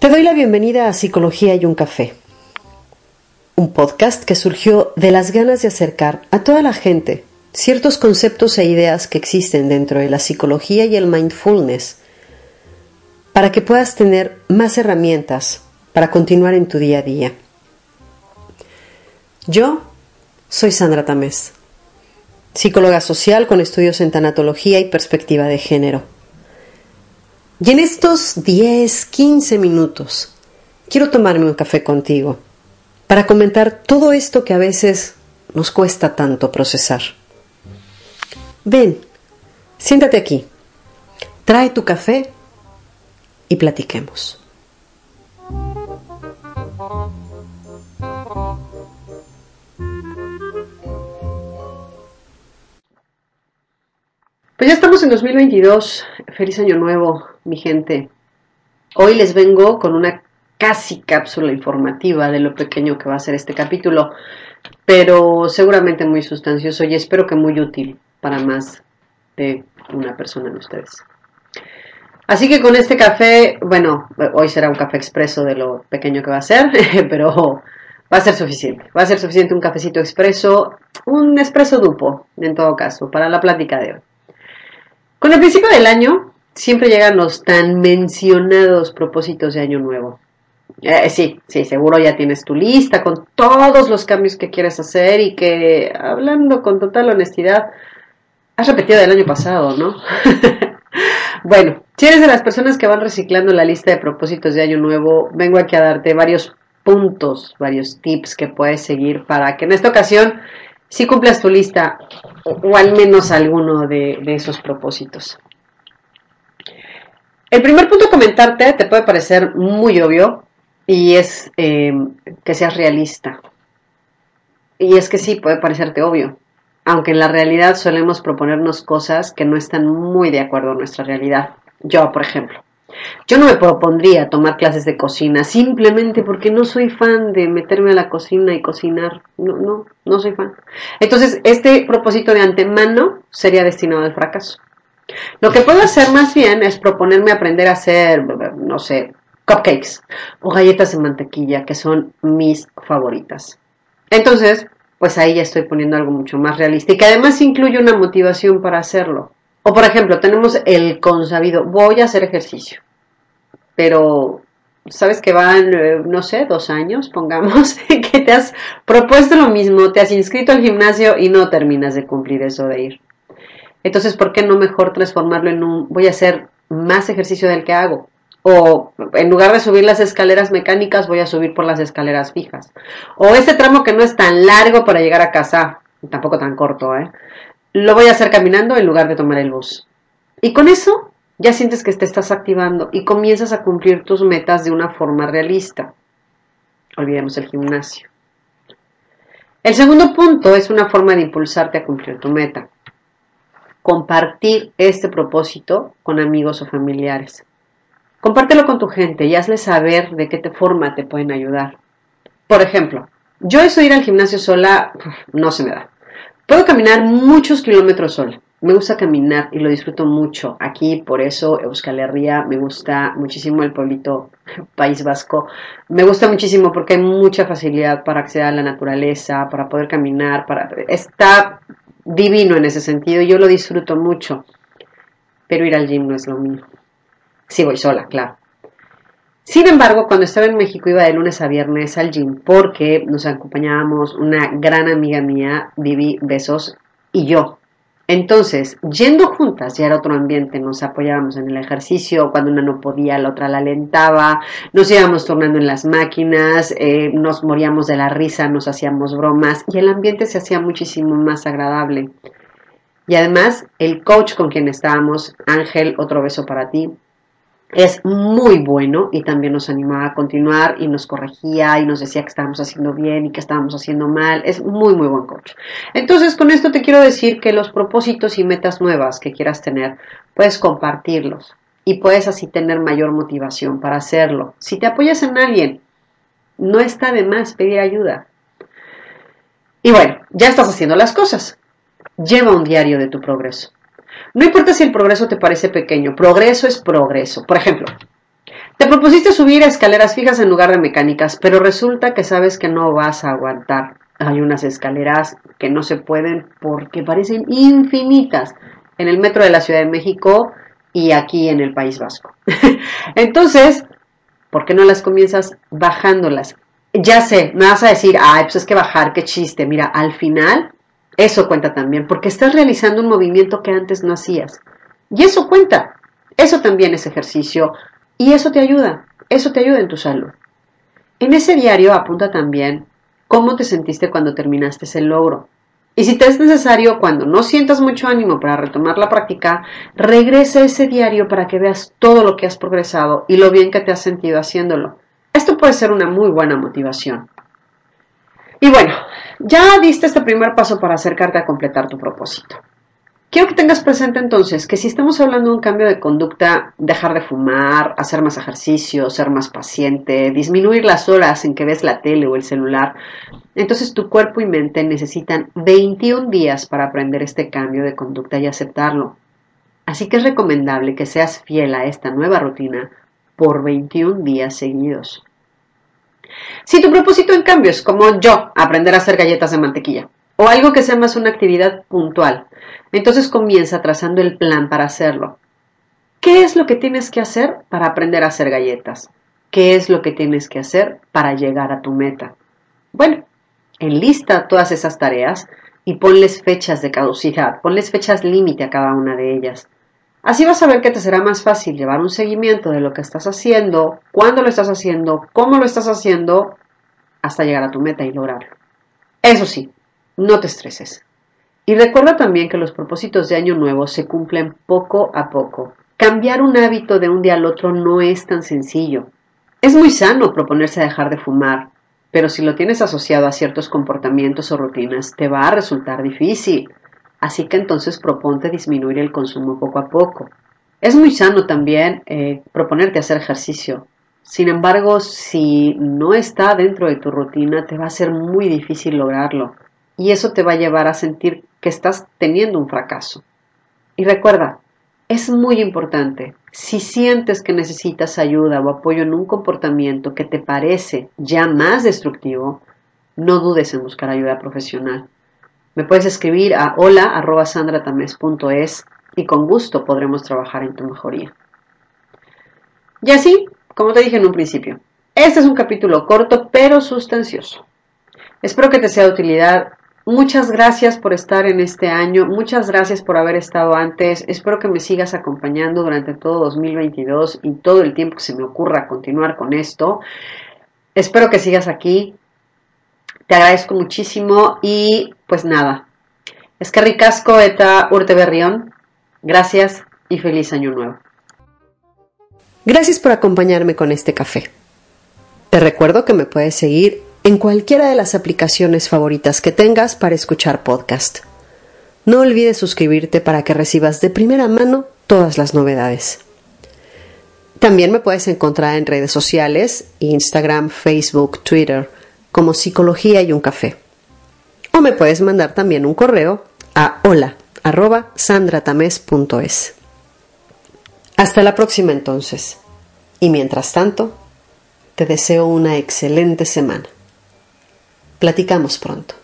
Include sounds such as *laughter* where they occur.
Te doy la bienvenida a Psicología y un café, un podcast que surgió de las ganas de acercar a toda la gente ciertos conceptos e ideas que existen dentro de la psicología y el mindfulness para que puedas tener más herramientas para continuar en tu día a día. Yo soy Sandra Tamés, psicóloga social con estudios en tanatología y perspectiva de género. Y en estos 10, 15 minutos quiero tomarme un café contigo para comentar todo esto que a veces nos cuesta tanto procesar. Ven, siéntate aquí, trae tu café y platiquemos. Pues ya estamos en 2022. Feliz año nuevo, mi gente. Hoy les vengo con una casi cápsula informativa de lo pequeño que va a ser este capítulo, pero seguramente muy sustancioso y espero que muy útil para más de una persona de ustedes. Así que con este café, bueno, hoy será un café expreso de lo pequeño que va a ser, *laughs* pero va a ser suficiente. Va a ser suficiente un cafecito expreso, un expreso dupo, en todo caso, para la plática de hoy. Con el principio del año siempre llegan los tan mencionados propósitos de año nuevo. Eh, sí, sí, seguro ya tienes tu lista con todos los cambios que quieres hacer y que, hablando con total honestidad, has repetido del año pasado, ¿no? *laughs* bueno, si eres de las personas que van reciclando la lista de propósitos de año nuevo, vengo aquí a darte varios puntos, varios tips que puedes seguir para que en esta ocasión si cumplas tu lista o, al menos alguno de, esos propósitos. El primer punto a comentarte te puede parecer muy obvio y es eh, que seas realista. Y es que sí, puede parecerte obvio, aunque en la realidad solemos proponernos cosas que no están muy de acuerdo a nuestra realidad. Yo, por ejemplo, yo no me propondría tomar clases de cocina simplemente porque no soy fan de meterme a la cocina y cocinar. No, no, no soy fan. Entonces, este propósito de antemano sería destinado al fracaso. Lo que puedo hacer más bien es proponerme aprender a hacer, no sé, cupcakes o galletas de mantequilla, que son mis favoritas. Entonces, pues ahí ya estoy poniendo algo mucho más realista y que además incluye una motivación para hacerlo. O por ejemplo, tenemos el consabido, voy a hacer ejercicio, pero sabes que van, eh, no sé, dos años, pongamos, *laughs* que te has propuesto lo mismo, te has inscrito al gimnasio y no terminas de cumplir eso de ir. Entonces, ¿por qué no mejor transformarlo en un, voy a hacer más ejercicio del que hago? O en lugar de subir las escaleras mecánicas, voy a subir por las escaleras fijas. O este tramo que no es tan largo para llegar a casa, tampoco tan corto, ¿eh? lo voy a hacer caminando en lugar de tomar el bus. Y con eso ya sientes que te estás activando y comienzas a cumplir tus metas de una forma realista. Olvidemos el gimnasio. El segundo punto es una forma de impulsarte a cumplir tu meta. Compartir este propósito con amigos o familiares. Compártelo con tu gente y hazle saber de qué forma te pueden ayudar. Por ejemplo, yo eso ir al gimnasio sola no se me da. Puedo caminar muchos kilómetros sola. Me gusta caminar y lo disfruto mucho. Aquí, por eso, Euskal Herria, me gusta muchísimo el pueblito *laughs* País Vasco. Me gusta muchísimo porque hay mucha facilidad para acceder a la naturaleza, para poder caminar, para... Está divino en ese sentido. Yo lo disfruto mucho. Pero ir al gym no es lo mío. Sí voy sola, claro. Sin embargo, cuando estaba en México iba de lunes a viernes al gym porque nos acompañábamos una gran amiga mía, Vivi Besos, y yo. Entonces, yendo juntas, ya era otro ambiente, nos apoyábamos en el ejercicio, cuando una no podía, la otra la alentaba, nos íbamos tornando en las máquinas, eh, nos moríamos de la risa, nos hacíamos bromas y el ambiente se hacía muchísimo más agradable. Y además, el coach con quien estábamos, Ángel, otro beso para ti, es muy bueno y también nos animaba a continuar y nos corregía y nos decía que estábamos haciendo bien y que estábamos haciendo mal. Es muy, muy buen coach. Entonces, con esto te quiero decir que los propósitos y metas nuevas que quieras tener, puedes compartirlos y puedes así tener mayor motivación para hacerlo. Si te apoyas en alguien, no está de más pedir ayuda. Y bueno, ya estás haciendo las cosas. Lleva un diario de tu progreso. No importa si el progreso te parece pequeño, progreso es progreso. Por ejemplo, te propusiste subir a escaleras fijas en lugar de mecánicas, pero resulta que sabes que no vas a aguantar. Hay unas escaleras que no se pueden porque parecen infinitas en el metro de la Ciudad de México y aquí en el País Vasco. *laughs* Entonces, ¿por qué no las comienzas bajándolas? Ya sé, me vas a decir, ay, pues es que bajar, qué chiste. Mira, al final eso cuenta también, porque estás realizando un movimiento que antes no hacías. Y eso cuenta. Eso también es ejercicio. Y eso te ayuda. Eso te ayuda en tu salud. En ese diario apunta también cómo te sentiste cuando terminaste ese logro. Y si te es necesario, cuando no sientas mucho ánimo para retomar la práctica, regresa a ese diario para que veas todo lo que has progresado y lo bien que te has sentido haciéndolo. Esto puede ser una muy buena motivación. Y bueno, ya diste este primer paso para acercarte a completar tu propósito. Quiero que tengas presente entonces que si estamos hablando de un cambio de conducta, dejar de fumar, hacer más ejercicio, ser más paciente, disminuir las horas en que ves la tele o el celular, entonces tu cuerpo y mente necesitan 21 días para aprender este cambio de conducta y aceptarlo. Así que es recomendable que seas fiel a esta nueva rutina por 21 días seguidos. Si tu propósito en cambio es como yo, aprender a hacer galletas de mantequilla, o algo que sea más una actividad puntual, entonces comienza trazando el plan para hacerlo. ¿Qué es lo que tienes que hacer para aprender a hacer galletas? ¿Qué es lo que tienes que hacer para llegar a tu meta? Bueno, enlista todas esas tareas y ponles fechas de caducidad, ponles fechas límite a cada una de ellas. Así vas a ver que te será más fácil llevar un seguimiento de lo que estás haciendo, cuándo lo estás haciendo, cómo lo estás haciendo, hasta llegar a tu meta y lograrlo. Eso sí, no te estreses. Y recuerda también que los propósitos de año nuevo se cumplen poco a poco. Cambiar un hábito de un día al otro no es tan sencillo. Es muy sano proponerse dejar de fumar, pero si lo tienes asociado a ciertos comportamientos o rutinas, te va a resultar difícil. Así que entonces proponte disminuir el consumo poco a poco. Es muy sano también eh, proponerte hacer ejercicio. Sin embargo, si no está dentro de tu rutina, te va a ser muy difícil lograrlo. Y eso te va a llevar a sentir que estás teniendo un fracaso. Y recuerda, es muy importante, si sientes que necesitas ayuda o apoyo en un comportamiento que te parece ya más destructivo, no dudes en buscar ayuda profesional. Me puedes escribir a hola.sandratames.es y con gusto podremos trabajar en tu mejoría. Y así, como te dije en un principio, este es un capítulo corto pero sustancioso. Espero que te sea de utilidad. Muchas gracias por estar en este año, muchas gracias por haber estado antes. Espero que me sigas acompañando durante todo 2022 y todo el tiempo que se me ocurra continuar con esto. Espero que sigas aquí. Te agradezco muchísimo y pues nada. Es que ricasco eta urte berrión. Gracias y feliz año nuevo. Gracias por acompañarme con este café. Te recuerdo que me puedes seguir en cualquiera de las aplicaciones favoritas que tengas para escuchar podcast. No olvides suscribirte para que recibas de primera mano todas las novedades. También me puedes encontrar en redes sociales, Instagram, Facebook, Twitter, como Psicología y un café. O me puedes mandar también un correo a hola arroba sandratames.es. Hasta la próxima entonces. Y mientras tanto, te deseo una excelente semana. Platicamos pronto.